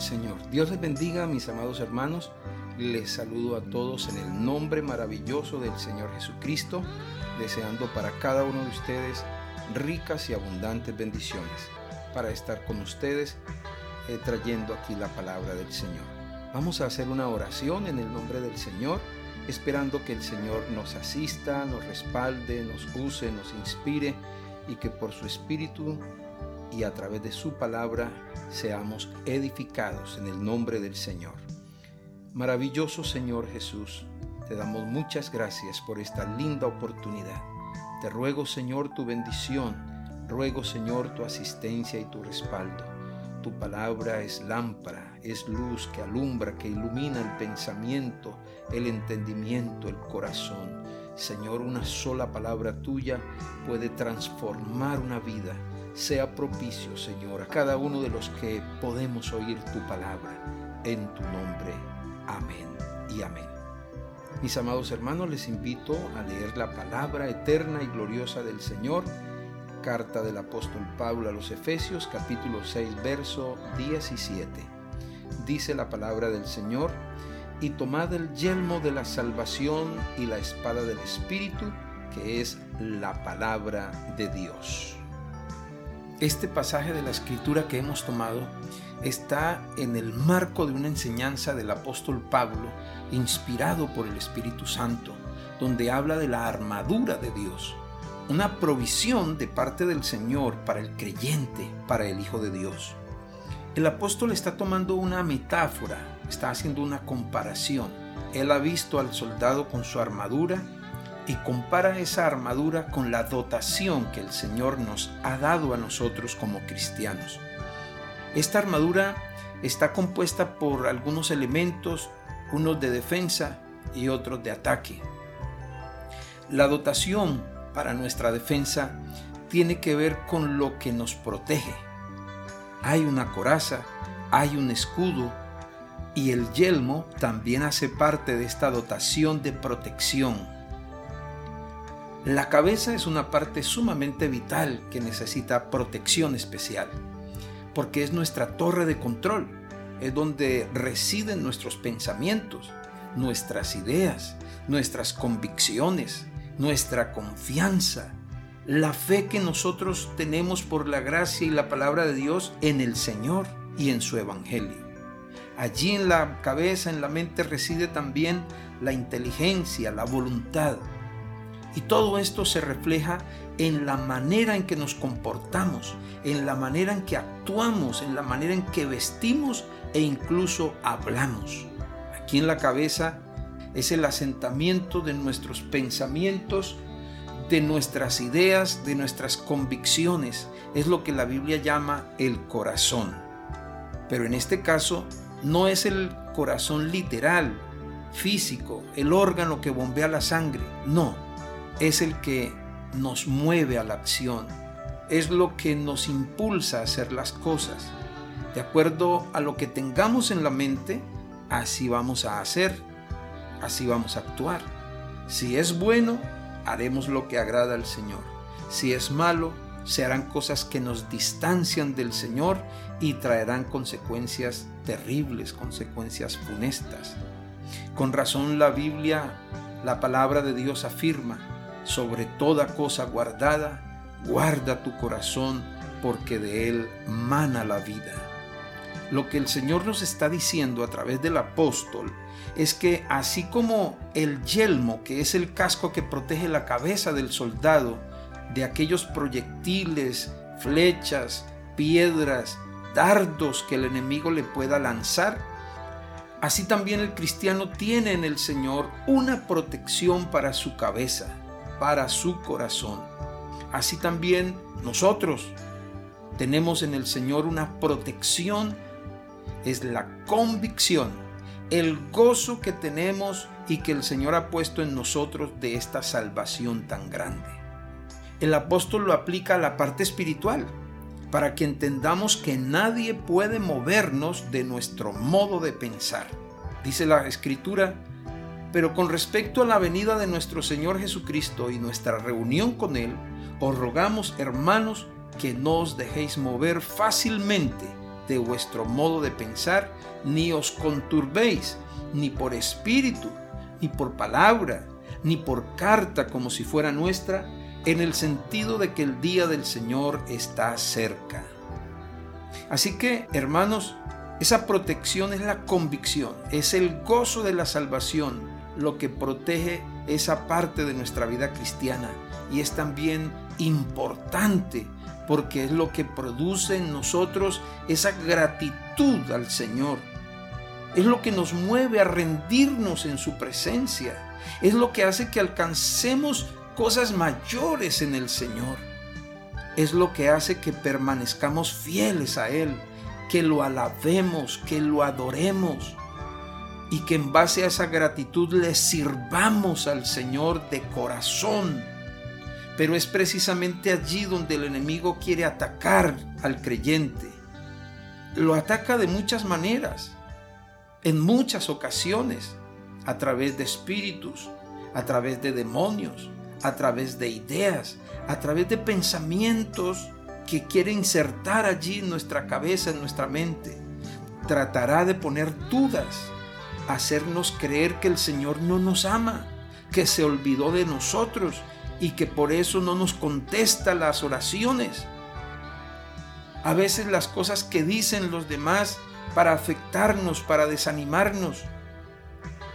Señor. Dios les bendiga, mis amados hermanos. Les saludo a todos en el nombre maravilloso del Señor Jesucristo, deseando para cada uno de ustedes ricas y abundantes bendiciones para estar con ustedes eh, trayendo aquí la palabra del Señor. Vamos a hacer una oración en el nombre del Señor, esperando que el Señor nos asista, nos respalde, nos use, nos inspire y que por su Espíritu y a través de su palabra seamos edificados en el nombre del Señor. Maravilloso Señor Jesús, te damos muchas gracias por esta linda oportunidad. Te ruego Señor tu bendición, ruego Señor tu asistencia y tu respaldo. Tu palabra es lámpara, es luz que alumbra, que ilumina el pensamiento, el entendimiento, el corazón. Señor, una sola palabra tuya puede transformar una vida sea propicio, Señor, a cada uno de los que podemos oír tu palabra. En tu nombre. Amén y amén. Mis amados hermanos, les invito a leer la palabra eterna y gloriosa del Señor. Carta del apóstol Pablo a los Efesios, capítulo 6, verso 17. Dice la palabra del Señor, y tomad el yelmo de la salvación y la espada del Espíritu, que es la palabra de Dios. Este pasaje de la escritura que hemos tomado está en el marco de una enseñanza del apóstol Pablo, inspirado por el Espíritu Santo, donde habla de la armadura de Dios, una provisión de parte del Señor para el creyente, para el Hijo de Dios. El apóstol está tomando una metáfora, está haciendo una comparación. Él ha visto al soldado con su armadura y compara esa armadura con la dotación que el Señor nos ha dado a nosotros como cristianos. Esta armadura está compuesta por algunos elementos, unos de defensa y otros de ataque. La dotación para nuestra defensa tiene que ver con lo que nos protege. Hay una coraza, hay un escudo y el yelmo también hace parte de esta dotación de protección la cabeza es una parte sumamente vital que necesita protección especial, porque es nuestra torre de control, es donde residen nuestros pensamientos, nuestras ideas, nuestras convicciones, nuestra confianza, la fe que nosotros tenemos por la gracia y la palabra de Dios en el Señor y en su Evangelio. Allí en la cabeza, en la mente reside también la inteligencia, la voluntad, y todo esto se refleja en la manera en que nos comportamos, en la manera en que actuamos, en la manera en que vestimos e incluso hablamos. Aquí en la cabeza es el asentamiento de nuestros pensamientos, de nuestras ideas, de nuestras convicciones. Es lo que la Biblia llama el corazón. Pero en este caso no es el corazón literal, físico, el órgano que bombea la sangre. No es el que nos mueve a la acción, es lo que nos impulsa a hacer las cosas. De acuerdo a lo que tengamos en la mente, así vamos a hacer, así vamos a actuar. Si es bueno, haremos lo que agrada al Señor. Si es malo, se harán cosas que nos distancian del Señor y traerán consecuencias terribles, consecuencias funestas. Con razón la Biblia, la palabra de Dios afirma, sobre toda cosa guardada, guarda tu corazón, porque de él mana la vida. Lo que el Señor nos está diciendo a través del apóstol es que así como el yelmo, que es el casco que protege la cabeza del soldado de aquellos proyectiles, flechas, piedras, dardos que el enemigo le pueda lanzar, así también el cristiano tiene en el Señor una protección para su cabeza para su corazón. Así también nosotros tenemos en el Señor una protección, es la convicción, el gozo que tenemos y que el Señor ha puesto en nosotros de esta salvación tan grande. El apóstol lo aplica a la parte espiritual, para que entendamos que nadie puede movernos de nuestro modo de pensar. Dice la escritura pero con respecto a la venida de nuestro Señor Jesucristo y nuestra reunión con Él, os rogamos, hermanos, que no os dejéis mover fácilmente de vuestro modo de pensar, ni os conturbéis, ni por espíritu, ni por palabra, ni por carta como si fuera nuestra, en el sentido de que el día del Señor está cerca. Así que, hermanos, esa protección es la convicción, es el gozo de la salvación, lo que protege esa parte de nuestra vida cristiana y es también importante porque es lo que produce en nosotros esa gratitud al Señor. Es lo que nos mueve a rendirnos en su presencia. Es lo que hace que alcancemos cosas mayores en el Señor. Es lo que hace que permanezcamos fieles a Él, que lo alabemos, que lo adoremos y que en base a esa gratitud le sirvamos al Señor de corazón pero es precisamente allí donde el enemigo quiere atacar al creyente. Lo ataca de muchas maneras, en muchas ocasiones, a través de espíritus, a través de demonios, a través de ideas, a través de pensamientos que quiere insertar allí en nuestra cabeza, en nuestra mente. Tratará de poner dudas, hacernos creer que el Señor no nos ama, que se olvidó de nosotros y que por eso no nos contesta las oraciones. A veces las cosas que dicen los demás para afectarnos, para desanimarnos.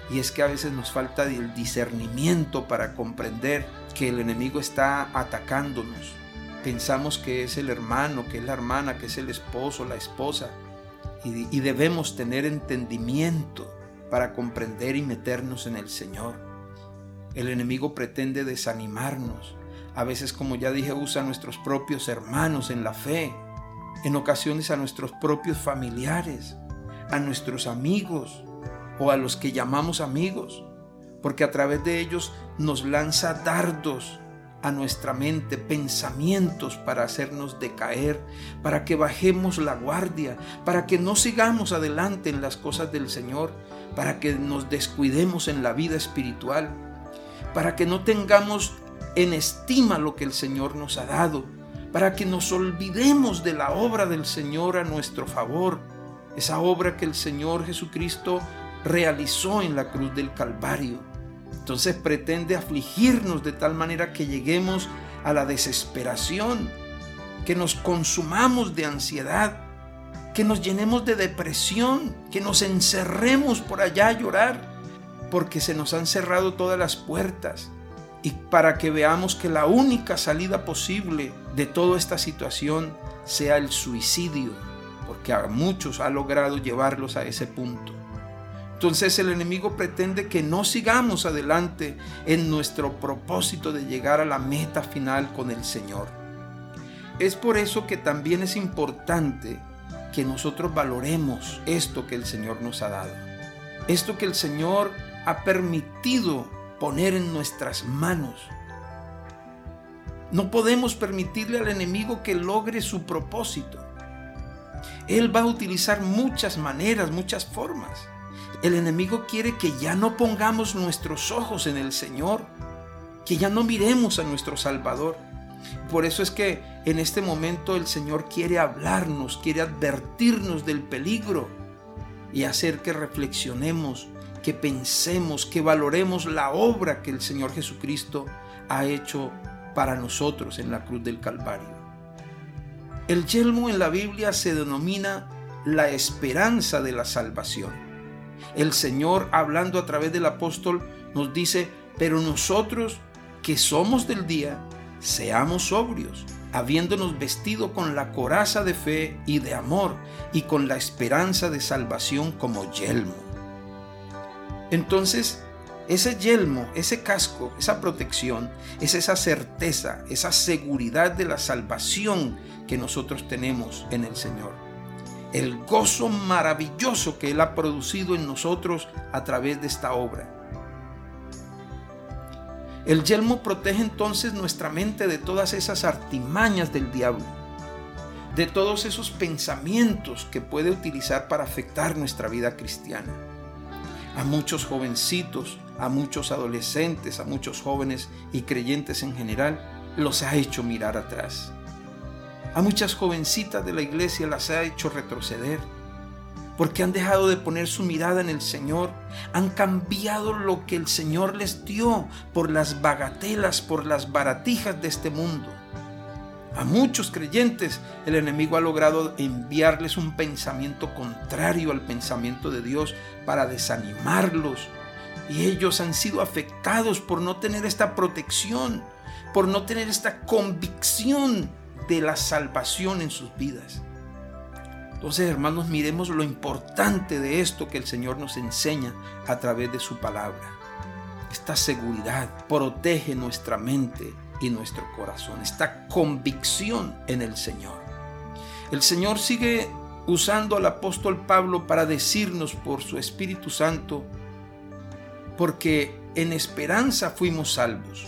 Y es que a veces nos falta el discernimiento para comprender que el enemigo está atacándonos. Pensamos que es el hermano, que es la hermana, que es el esposo, la esposa. Y, debemos tener entendimiento para comprender y meternos en el Señor. El enemigo pretende desanimarnos. A veces, como ya dije, usa a nuestros propios hermanos en la fe. En ocasiones a nuestros propios familiares, a nuestros amigos o a los que llamamos amigos. Porque a través de ellos nos lanza dardos a nuestra mente, pensamientos para hacernos decaer, para que bajemos la guardia, para que no sigamos adelante en las cosas del Señor, para que nos descuidemos en la vida espiritual para que no tengamos en estima lo que el Señor nos ha dado, para que nos olvidemos de la obra del Señor a nuestro favor, esa obra que el Señor Jesucristo realizó en la cruz del Calvario. Entonces pretende afligirnos de tal manera que lleguemos a la desesperación, que nos consumamos de ansiedad, que nos llenemos de depresión, que nos encerremos por allá a llorar porque se nos han cerrado todas las puertas y para que veamos que la única salida posible de toda esta situación sea el suicidio, porque a muchos ha logrado llevarlos a ese punto. Entonces el enemigo pretende que no sigamos adelante en nuestro propósito de llegar a la meta final con el Señor. Es por eso que también es importante que nosotros valoremos esto que el Señor nos ha dado. Esto que el Señor ha permitido poner en nuestras manos. No podemos permitirle al enemigo que logre su propósito. Él va a utilizar muchas maneras, muchas formas. El enemigo quiere que ya no pongamos nuestros ojos en el Señor, que ya no miremos a nuestro Salvador. Por eso es que en este momento el Señor quiere hablarnos, quiere advertirnos del peligro y hacer que reflexionemos que pensemos, que valoremos la obra que el Señor Jesucristo ha hecho para nosotros en la cruz del Calvario. El yelmo en la Biblia se denomina la esperanza de la salvación. El Señor, hablando a través del apóstol, nos dice, pero nosotros que somos del día, seamos sobrios, habiéndonos vestido con la coraza de fe y de amor y con la esperanza de salvación como yelmo. Entonces, ese yelmo, ese casco, esa protección, es esa certeza, esa seguridad de la salvación que nosotros tenemos en el Señor. El gozo maravilloso que Él ha producido en nosotros a través de esta obra. El yelmo protege entonces nuestra mente de todas esas artimañas del diablo, de todos esos pensamientos que puede utilizar para afectar nuestra vida cristiana a muchos jovencitos, a muchos adolescentes, a muchos jóvenes y creyentes en general, los ha hecho mirar atrás. A muchas jovencitas de la iglesia las ha hecho retroceder porque han dejado de poner su mirada en el Señor, han cambiado lo que el Señor les dio por las bagatelas, por las baratijas de este mundo. A muchos creyentes el enemigo ha logrado enviarles un pensamiento contrario al pensamiento de Dios para desanimarlos. Y ellos han sido afectados por no tener esta protección, por no tener esta convicción de la salvación en sus vidas. Entonces, hermanos, miremos lo importante de esto que el Señor nos enseña a través de su palabra. Esta seguridad protege nuestra mente y nuestro corazón, esta convicción en el Señor. El Señor sigue usando al apóstol Pablo para decirnos por su Espíritu Santo, porque en esperanza fuimos salvos,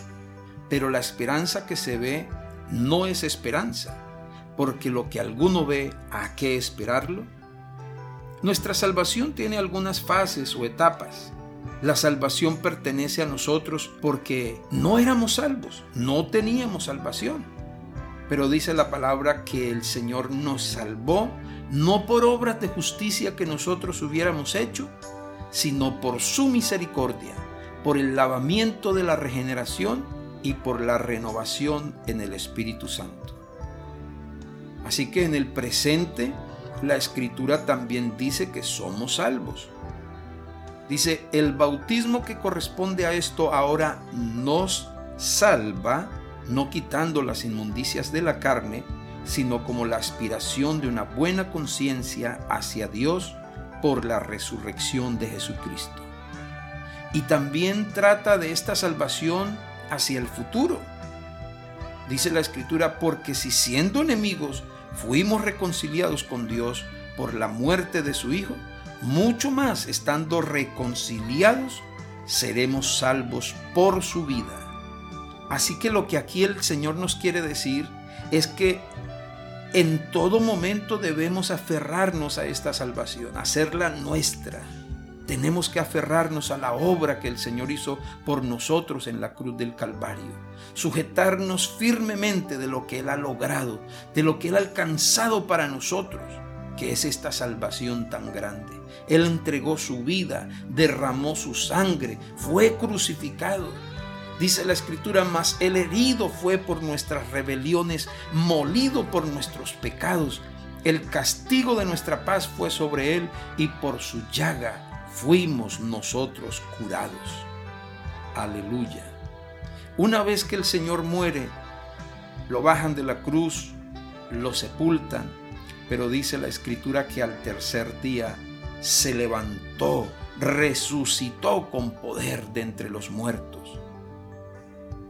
pero la esperanza que se ve no es esperanza porque lo que alguno ve, ¿a qué esperarlo? Nuestra salvación tiene algunas fases o etapas. La salvación pertenece a nosotros porque no éramos salvos, no teníamos salvación. Pero dice la palabra que el Señor nos salvó no por obras de justicia que nosotros hubiéramos hecho, sino por su misericordia, por el lavamiento de la regeneración y por la renovación en el Espíritu Santo. Así que en el presente la escritura también dice que somos salvos. Dice, el bautismo que corresponde a esto ahora nos salva, no quitando las inmundicias de la carne, sino como la aspiración de una buena conciencia hacia Dios por la resurrección de Jesucristo. Y también trata de esta salvación hacia el futuro. Dice la escritura, porque si siendo enemigos fuimos reconciliados con Dios por la muerte de su Hijo, mucho más estando reconciliados, seremos salvos por su vida. Así que lo que aquí el Señor nos quiere decir es que en todo momento debemos aferrarnos a esta salvación, hacerla nuestra. Tenemos que aferrarnos a la obra que el Señor hizo por nosotros en la cruz del Calvario. Sujetarnos firmemente de lo que Él ha logrado, de lo que Él ha alcanzado para nosotros, que es esta salvación tan grande. Él entregó su vida, derramó su sangre, fue crucificado. Dice la escritura, mas el herido fue por nuestras rebeliones, molido por nuestros pecados. El castigo de nuestra paz fue sobre él y por su llaga fuimos nosotros curados. Aleluya. Una vez que el Señor muere, lo bajan de la cruz, lo sepultan, pero dice la escritura que al tercer día se levantó, resucitó con poder de entre los muertos.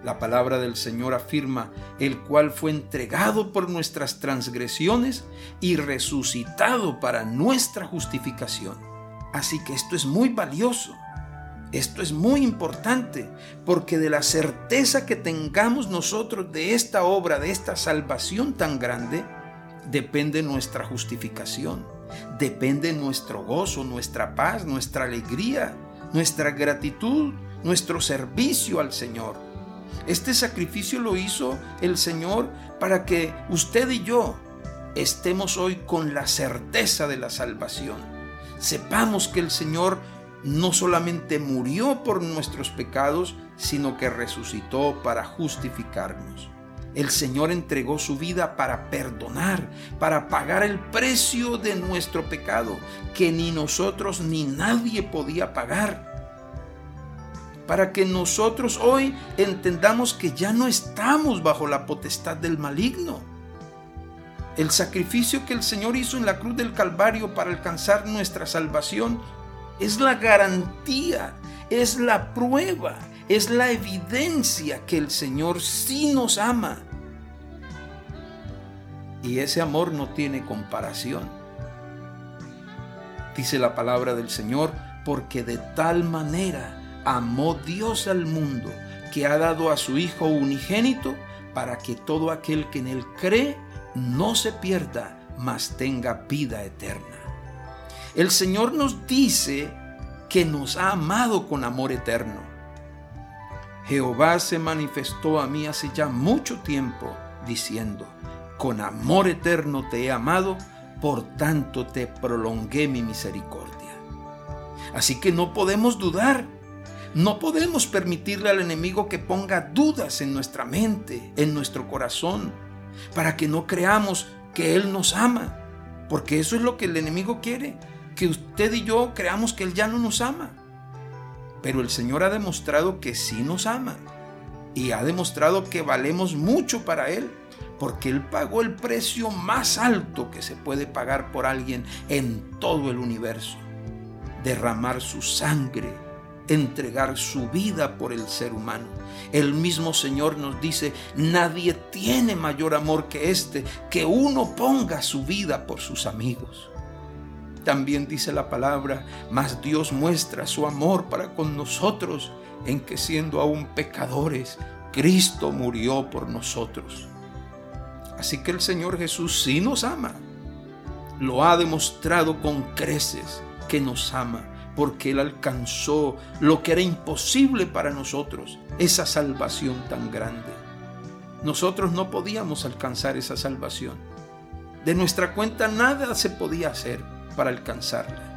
La palabra del Señor afirma, el cual fue entregado por nuestras transgresiones y resucitado para nuestra justificación. Así que esto es muy valioso. Esto es muy importante porque de la certeza que tengamos nosotros de esta obra, de esta salvación tan grande, depende nuestra justificación, depende nuestro gozo, nuestra paz, nuestra alegría, nuestra gratitud, nuestro servicio al Señor. Este sacrificio lo hizo el Señor para que usted y yo estemos hoy con la certeza de la salvación sepamos que el Señor no solamente murió por nuestros pecados, sino que resucitó para justificarnos. El Señor entregó su vida para perdonar, para pagar el precio de nuestro pecado, que ni nosotros ni nadie podía pagar. Para que nosotros hoy entendamos que ya no estamos bajo la potestad del maligno el sacrificio que el Señor hizo en la cruz del Calvario para alcanzar nuestra salvación es la garantía, es la prueba, es la evidencia que el Señor sí nos ama. Y ese amor no tiene comparación. Dice la palabra del Señor, porque de tal manera amó Dios al mundo que ha dado a su Hijo unigénito para que todo aquel que en él cree no se pierda, mas tenga vida eterna. El Señor nos dice que nos ha amado con amor eterno. Jehová se manifestó a mí hace ya mucho tiempo, diciendo, con amor eterno te he amado, por tanto te prolongué mi misericordia. Así que no podemos dudar. No podemos permitirle al enemigo que ponga dudas en nuestra mente, en nuestro corazón, para que no creamos que Él nos ama. Porque eso es lo que el enemigo quiere, que usted y yo creamos que Él ya no nos ama. Pero el Señor ha demostrado que sí nos ama y ha demostrado que valemos mucho para Él, porque Él pagó el precio más alto que se puede pagar por alguien en todo el universo. Derramar su sangre, entregar su vida por el ser humano. El mismo Señor nos dice, nadie tiene mayor amor que este, que uno ponga su vida por sus amigos. También dice la palabra, mas Dios muestra su amor para con nosotros en que siendo aún pecadores, Cristo murió por nosotros. Así que el Señor Jesús sí nos ama. Lo ha demostrado con creces que nos ama, porque Él alcanzó lo que era imposible para nosotros, esa salvación tan grande. Nosotros no podíamos alcanzar esa salvación. De nuestra cuenta nada se podía hacer para alcanzarla.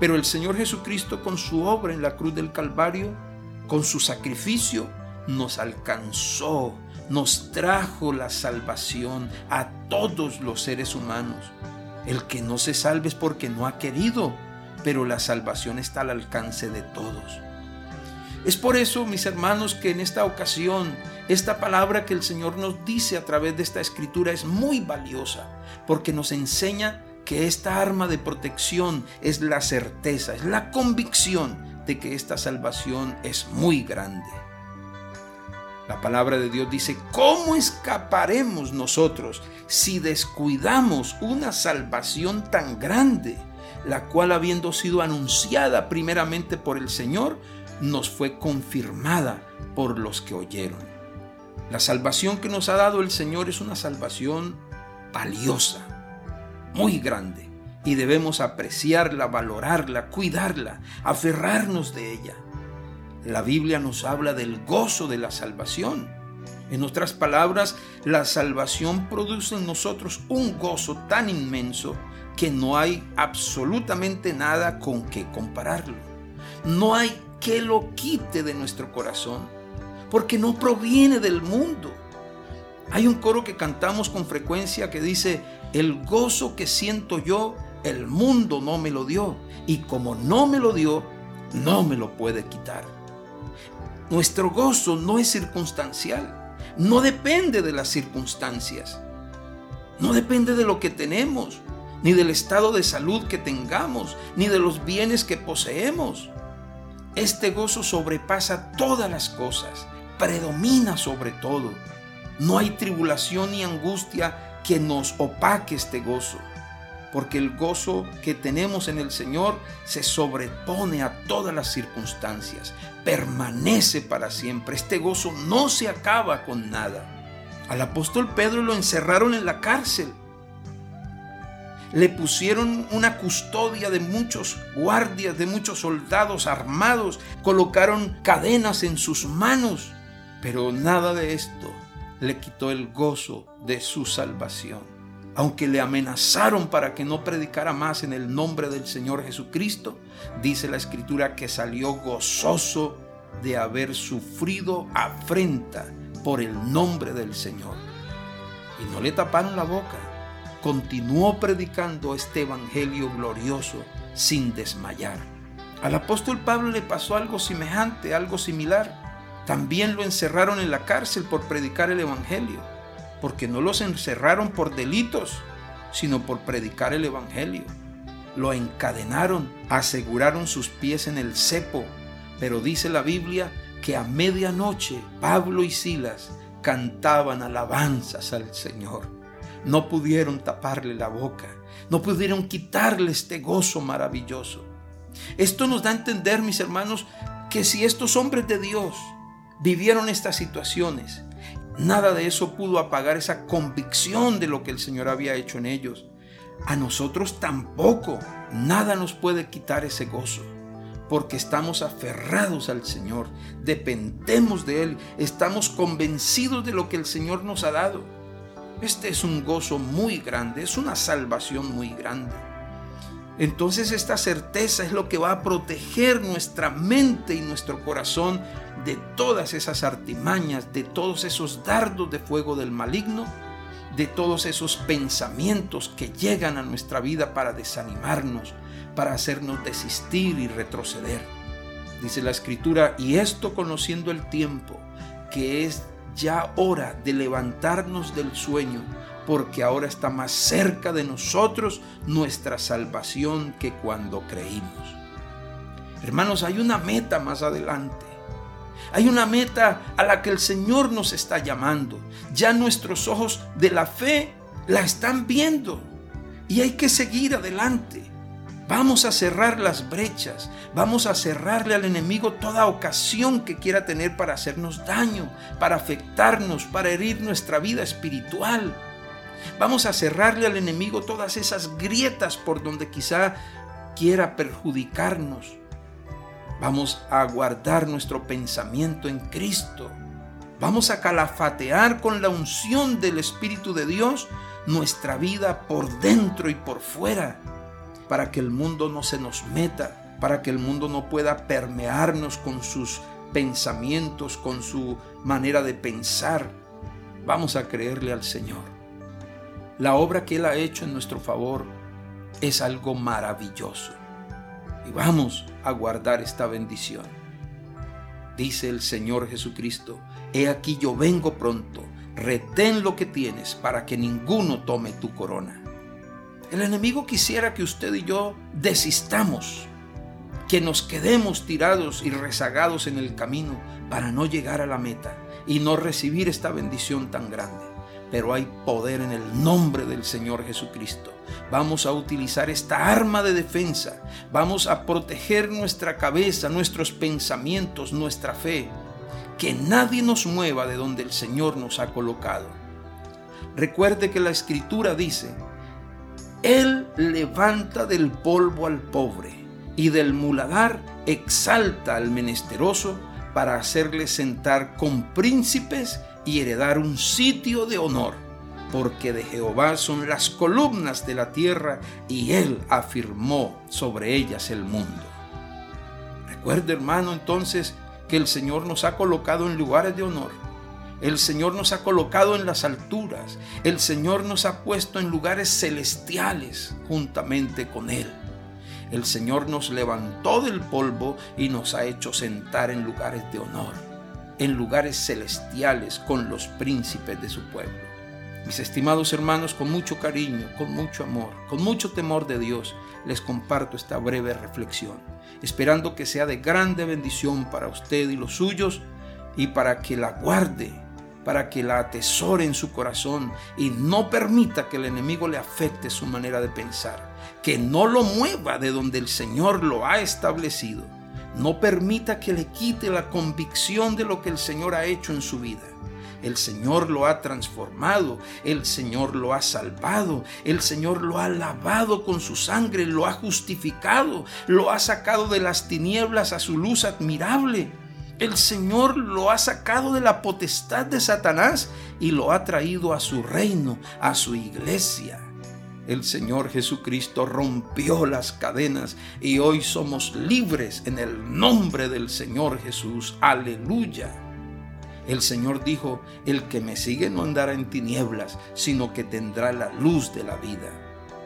Pero el Señor Jesucristo con su obra en la cruz del Calvario, con su sacrificio, nos alcanzó, nos trajo la salvación a todos los seres humanos. El que no se salve es porque no ha querido, pero la salvación está al alcance de todos. Es por eso, mis hermanos, que en esta ocasión esta palabra que el Señor nos dice a través de esta escritura es muy valiosa, porque nos enseña que esta arma de protección es la certeza, es la convicción de que esta salvación es muy grande. La palabra de Dios dice, ¿cómo escaparemos nosotros si descuidamos una salvación tan grande, la cual habiendo sido anunciada primeramente por el Señor, nos fue confirmada por los que oyeron? La salvación que nos ha dado el Señor es una salvación valiosa, muy grande, y debemos apreciarla, valorarla, cuidarla, aferrarnos de ella. La Biblia nos habla del gozo de la salvación. En otras palabras, la salvación produce en nosotros un gozo tan inmenso que no hay absolutamente nada con que compararlo. No hay que lo quite de nuestro corazón, porque no proviene del mundo. Hay un coro que cantamos con frecuencia que dice, el gozo que siento yo, el mundo no me lo dio, y como no me lo dio, no me lo puede quitar. Nuestro gozo no es circunstancial, no depende de las circunstancias, no depende de lo que tenemos, ni del estado de salud que tengamos, ni de los bienes que poseemos. Este gozo sobrepasa todas las cosas, predomina sobre todo. No hay tribulación ni angustia que nos opaque este gozo porque el gozo que tenemos en el Señor se sobrepone a todas las circunstancias, permanece para siempre. Este gozo no se acaba con nada. Al apóstol Pedro lo encerraron en la cárcel. Le pusieron una custodia de muchos guardias, de muchos soldados armados, colocaron cadenas en sus manos, pero nada de esto le quitó el gozo de su salvación aunque le amenazaron para que no predicara más en el nombre del Señor Jesucristo, dice la escritura que salió gozoso de haber sufrido afrenta por el nombre del Señor. Y no le taparon la boca. Continuó predicando este evangelio glorioso sin desmayar. Al apóstol Pablo le pasó algo semejante, algo similar. También lo encerraron en la cárcel por predicar el evangelio porque no los encerraron por delitos, sino por predicar el Evangelio. Lo encadenaron, aseguraron sus pies en el cepo, pero dice la Biblia que a medianoche Pablo y Silas cantaban alabanzas al Señor. No pudieron taparle la boca, no pudieron quitarle este gozo maravilloso. Esto nos da a entender, mis hermanos, que si estos hombres de Dios vivieron estas situaciones Nada de eso pudo apagar esa convicción de lo que el Señor había hecho en ellos. A nosotros tampoco. Nada nos puede quitar ese gozo. Porque estamos aferrados al Señor, dependemos de Él, estamos convencidos de lo que el Señor nos ha dado. Este es un gozo muy grande, es una salvación muy grande. Entonces esta certeza es lo que va a proteger nuestra mente y nuestro corazón de todas esas artimañas, de todos esos dardos de fuego del maligno, de todos esos pensamientos que llegan a nuestra vida para desanimarnos, para hacernos desistir y retroceder. Dice la escritura, y esto conociendo el tiempo, que es ya hora de levantarnos del sueño porque ahora está más cerca de nosotros nuestra salvación que cuando creímos. Hermanos, hay una meta más adelante. Hay una meta a la que el Señor nos está llamando. Ya nuestros ojos de la fe la están viendo. Y hay que seguir adelante. Vamos a cerrar las brechas. Vamos a cerrarle al enemigo toda ocasión que quiera tener para hacernos daño, para afectarnos, para herir nuestra vida espiritual. Vamos a cerrarle al enemigo todas esas grietas por donde quizá quiera perjudicarnos. Vamos a guardar nuestro pensamiento en Cristo. Vamos a calafatear con la unción del Espíritu de Dios nuestra vida por dentro y por fuera, para que el mundo no se nos meta, para que el mundo no pueda permearnos con sus pensamientos, con su manera de pensar. Vamos a creerle al Señor. La obra que Él ha hecho en nuestro favor es algo maravilloso. Y vamos a guardar esta bendición. Dice el Señor Jesucristo, He aquí yo vengo pronto, retén lo que tienes para que ninguno tome tu corona. El enemigo quisiera que usted y yo desistamos, que nos quedemos tirados y rezagados en el camino para no llegar a la meta y no recibir esta bendición tan grande pero hay poder en el nombre del Señor Jesucristo. Vamos a utilizar esta arma de defensa. Vamos a proteger nuestra cabeza, nuestros pensamientos, nuestra fe. Que nadie nos mueva de donde el Señor nos ha colocado. Recuerde que la escritura dice, Él levanta del polvo al pobre y del muladar exalta al menesteroso para hacerle sentar con príncipes y heredar un sitio de honor, porque de Jehová son las columnas de la tierra y él afirmó sobre ellas el mundo. Recuerde hermano entonces que el Señor nos ha colocado en lugares de honor. El Señor nos ha colocado en las alturas. El Señor nos ha puesto en lugares celestiales juntamente con Él. El Señor nos levantó del polvo y nos ha hecho sentar en lugares de honor en lugares celestiales con los príncipes de su pueblo. Mis estimados hermanos, con mucho cariño, con mucho amor, con mucho temor de Dios, les comparto esta breve reflexión, esperando que sea de grande bendición para usted y los suyos y para que la guarde, para que la atesore en su corazón y no permita que el enemigo le afecte su manera de pensar, que no lo mueva de donde el Señor lo ha establecido no permita que le quite la convicción de lo que el Señor ha hecho en su vida. El Señor lo ha transformado, el Señor lo ha salvado, el Señor lo ha lavado con su sangre, lo ha justificado, lo ha sacado de las tinieblas a su luz admirable. El Señor lo ha sacado de la potestad de Satanás y lo ha traído a su reino, a su iglesia el Señor Jesucristo rompió las cadenas y hoy somos libres en el nombre del Señor Jesús. Aleluya. El Señor dijo, el que me sigue no andará en tinieblas, sino que tendrá la luz de la vida.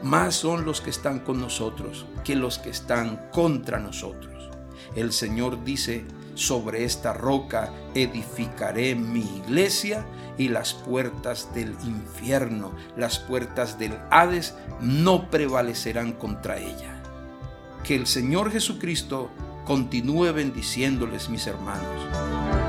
Más son los que están con nosotros que los que están contra nosotros. El Señor dice, sobre esta roca edificaré mi iglesia y las puertas del infierno, las puertas del Hades no prevalecerán contra ella. Que el Señor Jesucristo continúe bendiciéndoles, mis hermanos.